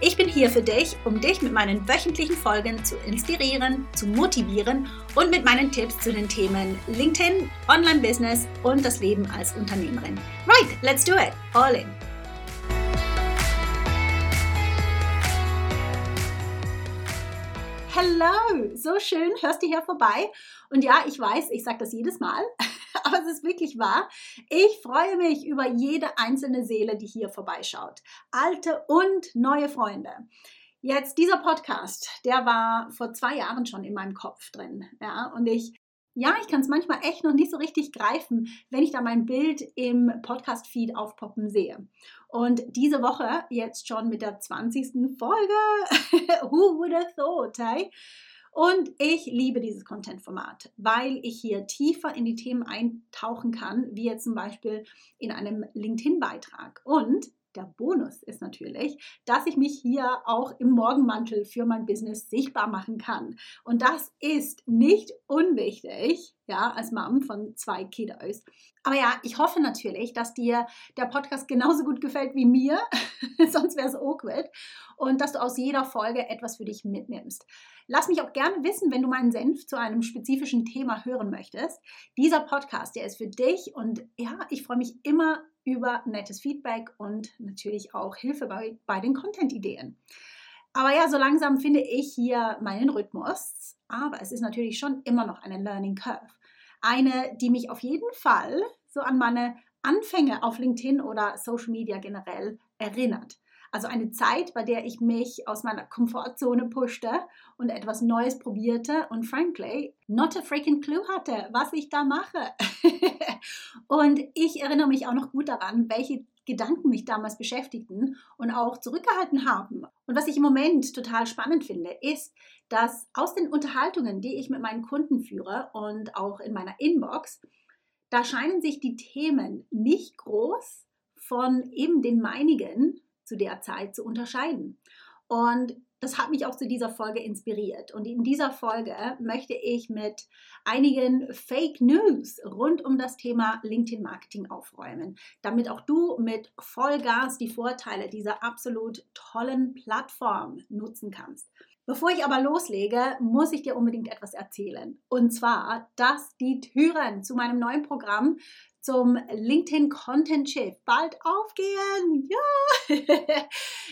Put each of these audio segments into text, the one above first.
Ich bin hier für dich, um dich mit meinen wöchentlichen Folgen zu inspirieren, zu motivieren und mit meinen Tipps zu den Themen LinkedIn, Online-Business und das Leben als Unternehmerin. Right, let's do it. All in. Hello, so schön, hörst du hier vorbei. Und ja, ich weiß, ich sage das jedes Mal, aber es ist wirklich wahr. Ich freue mich über jede einzelne Seele, die hier vorbeischaut. Alte und neue Freunde. Jetzt dieser Podcast, der war vor zwei Jahren schon in meinem Kopf drin. Ja, und ich ja, ich kann es manchmal echt noch nicht so richtig greifen, wenn ich da mein Bild im Podcast-Feed aufpoppen sehe. Und diese Woche jetzt schon mit der 20. Folge. Who would have thought, hey? Und ich liebe dieses Content-Format, weil ich hier tiefer in die Themen eintauchen kann, wie jetzt zum Beispiel in einem LinkedIn-Beitrag. Und der Bonus ist natürlich, dass ich mich hier auch im Morgenmantel für mein Business sichtbar machen kann. Und das ist nicht unwichtig, ja, als Mom von zwei Kiddos. Aber ja, ich hoffe natürlich, dass dir der Podcast genauso gut gefällt wie mir, sonst wäre es awkward, und dass du aus jeder Folge etwas für dich mitnimmst. Lass mich auch gerne wissen, wenn du meinen Senf zu einem spezifischen Thema hören möchtest. Dieser Podcast, der ist für dich und ja, ich freue mich immer über nettes Feedback und natürlich auch Hilfe bei, bei den Content-Ideen. Aber ja, so langsam finde ich hier meinen Rhythmus. Aber es ist natürlich schon immer noch eine Learning Curve. Eine, die mich auf jeden Fall so an meine Anfänge auf LinkedIn oder Social Media generell erinnert. Also eine Zeit, bei der ich mich aus meiner Komfortzone pushte und etwas Neues probierte und frankly, not a freaking clue hatte, was ich da mache. und ich erinnere mich auch noch gut daran, welche Gedanken mich damals beschäftigten und auch zurückgehalten haben. Und was ich im Moment total spannend finde, ist, dass aus den Unterhaltungen, die ich mit meinen Kunden führe und auch in meiner Inbox, da scheinen sich die Themen nicht groß von eben den meinigen zu der Zeit zu unterscheiden. Und das hat mich auch zu dieser Folge inspiriert. Und in dieser Folge möchte ich mit einigen Fake News rund um das Thema LinkedIn Marketing aufräumen, damit auch du mit Vollgas die Vorteile dieser absolut tollen Plattform nutzen kannst. Bevor ich aber loslege, muss ich dir unbedingt etwas erzählen. Und zwar, dass die Türen zu meinem neuen Programm zum LinkedIn Content Shift bald aufgehen. Ja!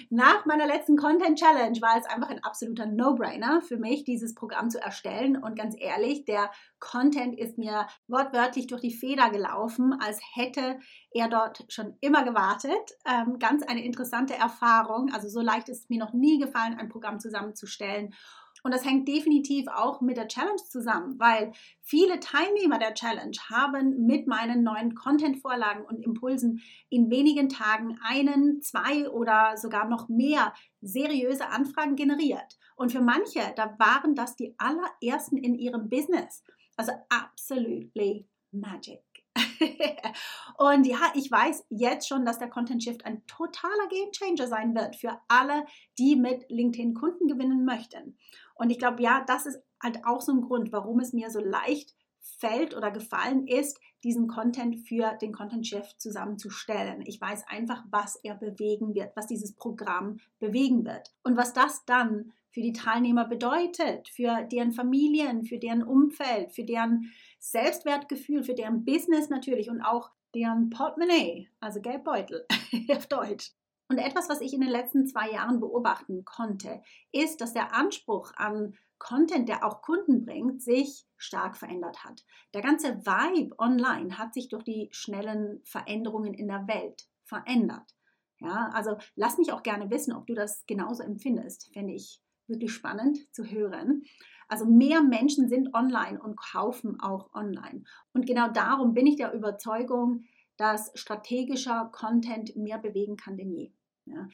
Nach meiner letzten Content Challenge war es einfach ein absoluter No-Brainer für mich, dieses Programm zu erstellen. Und ganz ehrlich, der Content ist mir wortwörtlich durch die Feder gelaufen, als hätte er dort schon immer gewartet. Ähm, ganz eine interessante Erfahrung. Also so leicht ist es mir noch nie gefallen, ein Programm zusammenzustellen. Und das hängt definitiv auch mit der Challenge zusammen, weil viele Teilnehmer der Challenge haben mit meinen neuen Content-Vorlagen und Impulsen in wenigen Tagen einen, zwei oder sogar noch mehr seriöse Anfragen generiert. Und für manche, da waren das die allerersten in ihrem Business. Also absolutely magic. und ja, ich weiß jetzt schon, dass der Content Shift ein totaler Game Changer sein wird für alle, die mit LinkedIn Kunden gewinnen möchten. Und ich glaube, ja, das ist halt auch so ein Grund, warum es mir so leicht fällt oder gefallen ist, diesen Content für den Content Chef zusammenzustellen. Ich weiß einfach, was er bewegen wird, was dieses Programm bewegen wird und was das dann für die Teilnehmer bedeutet, für deren Familien, für deren Umfeld, für deren Selbstwertgefühl, für deren Business natürlich und auch deren Portemonnaie, also Geldbeutel auf Deutsch. Und etwas, was ich in den letzten zwei Jahren beobachten konnte, ist, dass der Anspruch an Content, der auch Kunden bringt, sich stark verändert hat. Der ganze Vibe online hat sich durch die schnellen Veränderungen in der Welt verändert. Ja, also lass mich auch gerne wissen, ob du das genauso empfindest. Fände ich wirklich spannend zu hören. Also mehr Menschen sind online und kaufen auch online. Und genau darum bin ich der Überzeugung, dass strategischer Content mehr bewegen kann denn je. Ja.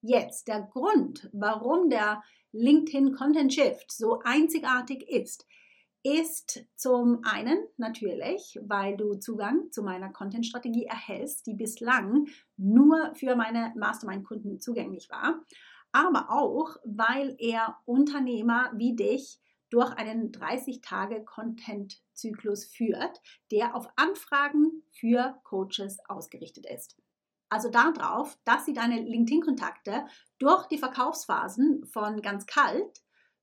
Jetzt der Grund, warum der LinkedIn Content Shift so einzigartig ist, ist zum einen natürlich, weil du Zugang zu meiner Content-Strategie erhältst, die bislang nur für meine Mastermind-Kunden zugänglich war, aber auch, weil er Unternehmer wie dich durch einen 30-Tage-Content-Zyklus führt, der auf Anfragen für Coaches ausgerichtet ist. Also darauf, dass sie deine LinkedIn-Kontakte durch die Verkaufsphasen von ganz kalt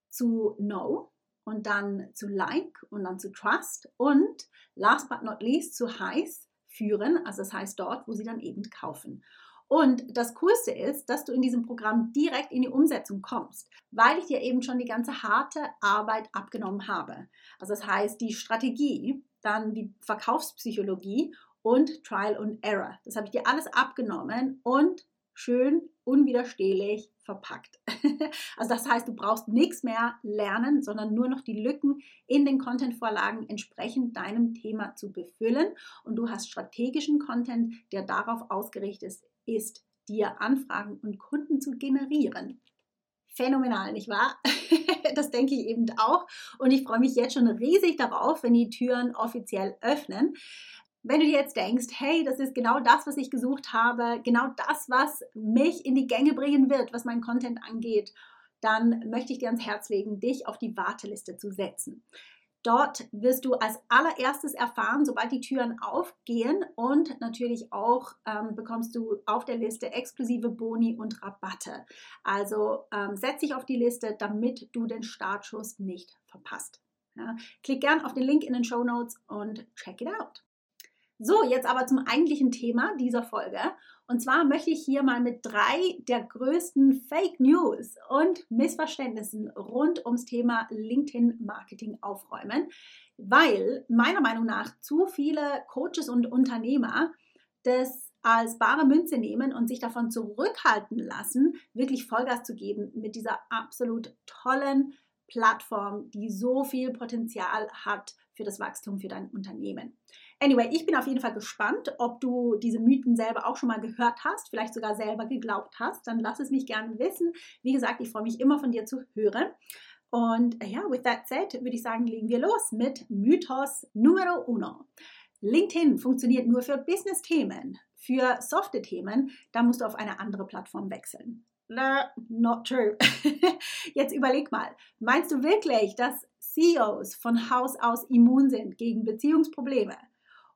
zu No und dann zu Like und dann zu Trust und last but not least zu Heiß führen, also das heißt dort, wo sie dann eben kaufen. Und das Coolste ist, dass du in diesem Programm direkt in die Umsetzung kommst, weil ich dir eben schon die ganze harte Arbeit abgenommen habe. Also das heißt, die Strategie, dann die Verkaufspsychologie und Trial und Error. Das habe ich dir alles abgenommen und schön unwiderstehlich verpackt. also das heißt, du brauchst nichts mehr lernen, sondern nur noch die Lücken in den Content-Vorlagen entsprechend deinem Thema zu befüllen und du hast strategischen Content, der darauf ausgerichtet ist, dir Anfragen und Kunden zu generieren. Phänomenal, nicht wahr? das denke ich eben auch. Und ich freue mich jetzt schon riesig darauf, wenn die Türen offiziell öffnen. Wenn du dir jetzt denkst, hey, das ist genau das, was ich gesucht habe, genau das, was mich in die Gänge bringen wird, was mein Content angeht, dann möchte ich dir ans Herz legen, dich auf die Warteliste zu setzen. Dort wirst du als allererstes erfahren, sobald die Türen aufgehen und natürlich auch ähm, bekommst du auf der Liste exklusive Boni und Rabatte. Also ähm, setz dich auf die Liste, damit du den Startschuss nicht verpasst. Ja, klick gern auf den Link in den Show Notes und check it out. So, jetzt aber zum eigentlichen Thema dieser Folge. Und zwar möchte ich hier mal mit drei der größten Fake News und Missverständnissen rund ums Thema LinkedIn Marketing aufräumen, weil meiner Meinung nach zu viele Coaches und Unternehmer das als bare Münze nehmen und sich davon zurückhalten lassen, wirklich Vollgas zu geben mit dieser absolut tollen Plattform, die so viel Potenzial hat für das Wachstum für dein Unternehmen. Anyway, ich bin auf jeden Fall gespannt, ob du diese Mythen selber auch schon mal gehört hast, vielleicht sogar selber geglaubt hast. Dann lass es mich gerne wissen. Wie gesagt, ich freue mich immer von dir zu hören. Und äh, ja, with that said, würde ich sagen, legen wir los mit Mythos Numero uno. LinkedIn funktioniert nur für Business-Themen. Für softe Themen, da musst du auf eine andere Plattform wechseln. Not true. Jetzt überleg mal, meinst du wirklich, dass CEOs von Haus aus immun sind gegen Beziehungsprobleme?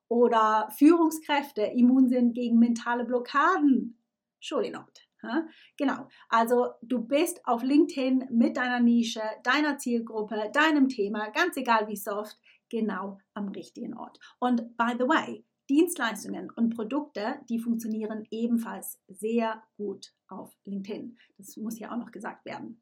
oder Führungskräfte immun sind gegen mentale Blockaden. Surely not. Genau, also du bist auf LinkedIn mit deiner Nische, deiner Zielgruppe, deinem Thema, ganz egal wie soft, genau am richtigen Ort. Und by the way, Dienstleistungen und Produkte, die funktionieren ebenfalls sehr gut auf LinkedIn. Das muss ja auch noch gesagt werden.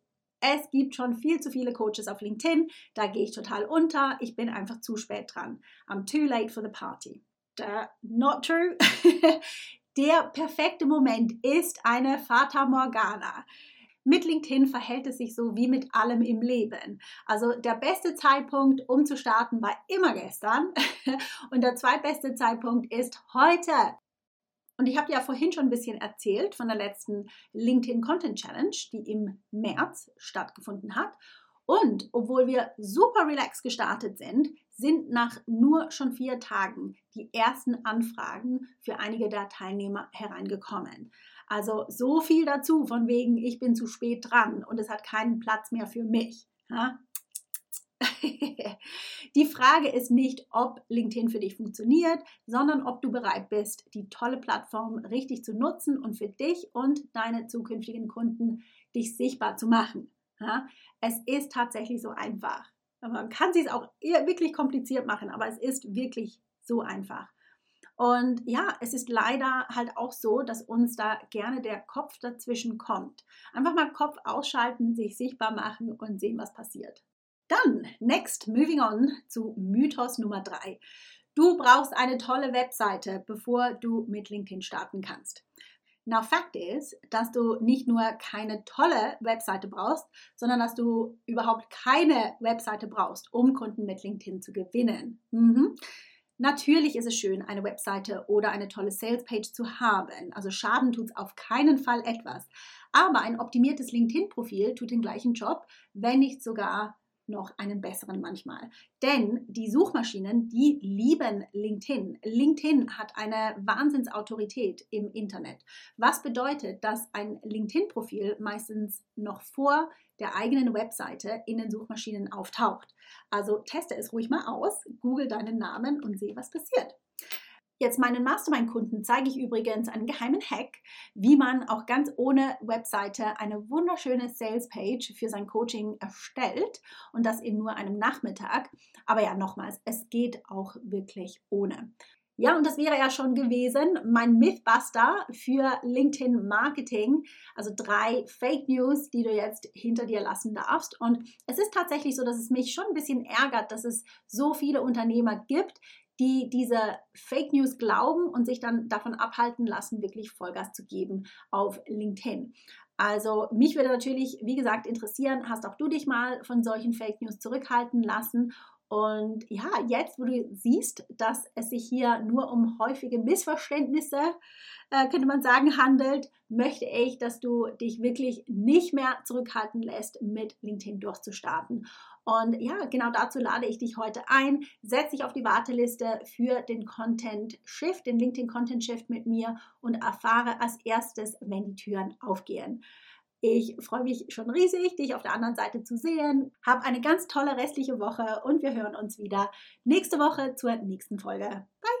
Es gibt schon viel zu viele Coaches auf LinkedIn, da gehe ich total unter, ich bin einfach zu spät dran. I'm too late for the party. Uh, not true. Der perfekte Moment ist eine Fata Morgana. Mit LinkedIn verhält es sich so wie mit allem im Leben. Also der beste Zeitpunkt, um zu starten, war immer gestern und der zweitbeste Zeitpunkt ist heute. Und ich habe ja vorhin schon ein bisschen erzählt von der letzten LinkedIn Content Challenge, die im März stattgefunden hat. Und obwohl wir super relaxed gestartet sind, sind nach nur schon vier Tagen die ersten Anfragen für einige der Teilnehmer hereingekommen. Also so viel dazu, von wegen, ich bin zu spät dran und es hat keinen Platz mehr für mich. die Frage ist nicht, ob LinkedIn für dich funktioniert, sondern ob du bereit bist, die tolle Plattform richtig zu nutzen und für dich und deine zukünftigen Kunden dich sichtbar zu machen. Ja, es ist tatsächlich so einfach. Man kann es auch wirklich kompliziert machen, aber es ist wirklich so einfach. Und ja, es ist leider halt auch so, dass uns da gerne der Kopf dazwischen kommt. Einfach mal Kopf ausschalten, sich sichtbar machen und sehen, was passiert. Dann, next, moving on zu Mythos Nummer drei. Du brauchst eine tolle Webseite, bevor du mit LinkedIn starten kannst. Now, Fact is, dass du nicht nur keine tolle Webseite brauchst, sondern dass du überhaupt keine Webseite brauchst, um Kunden mit LinkedIn zu gewinnen. Mhm. Natürlich ist es schön, eine Webseite oder eine tolle Salespage zu haben. Also Schaden tut es auf keinen Fall etwas. Aber ein optimiertes LinkedIn-Profil tut den gleichen Job, wenn nicht sogar noch einen besseren manchmal. Denn die Suchmaschinen, die lieben LinkedIn. LinkedIn hat eine Wahnsinnsautorität im Internet. Was bedeutet, dass ein LinkedIn-Profil meistens noch vor der eigenen Webseite in den Suchmaschinen auftaucht. Also teste es ruhig mal aus, google deinen Namen und sehe, was passiert. Jetzt meinen Mastermind-Kunden zeige ich übrigens einen geheimen Hack, wie man auch ganz ohne Webseite eine wunderschöne Sales-Page für sein Coaching erstellt und das in nur einem Nachmittag. Aber ja, nochmals, es geht auch wirklich ohne. Ja, und das wäre ja schon gewesen, mein Mythbuster für LinkedIn Marketing. Also drei Fake News, die du jetzt hinter dir lassen darfst. Und es ist tatsächlich so, dass es mich schon ein bisschen ärgert, dass es so viele Unternehmer gibt, die diese Fake News glauben und sich dann davon abhalten lassen, wirklich Vollgas zu geben auf LinkedIn. Also mich würde natürlich, wie gesagt, interessieren, hast auch du dich mal von solchen Fake News zurückhalten lassen und ja, jetzt, wo du siehst, dass es sich hier nur um häufige Missverständnisse, äh, könnte man sagen, handelt, möchte ich, dass du dich wirklich nicht mehr zurückhalten lässt, mit LinkedIn durchzustarten. Und ja, genau dazu lade ich dich heute ein. Setz dich auf die Warteliste für den Content Shift, den LinkedIn Content Shift mit mir und erfahre als erstes, wenn die Türen aufgehen. Ich freue mich schon riesig, dich auf der anderen Seite zu sehen. Hab eine ganz tolle restliche Woche und wir hören uns wieder nächste Woche zur nächsten Folge. Bye!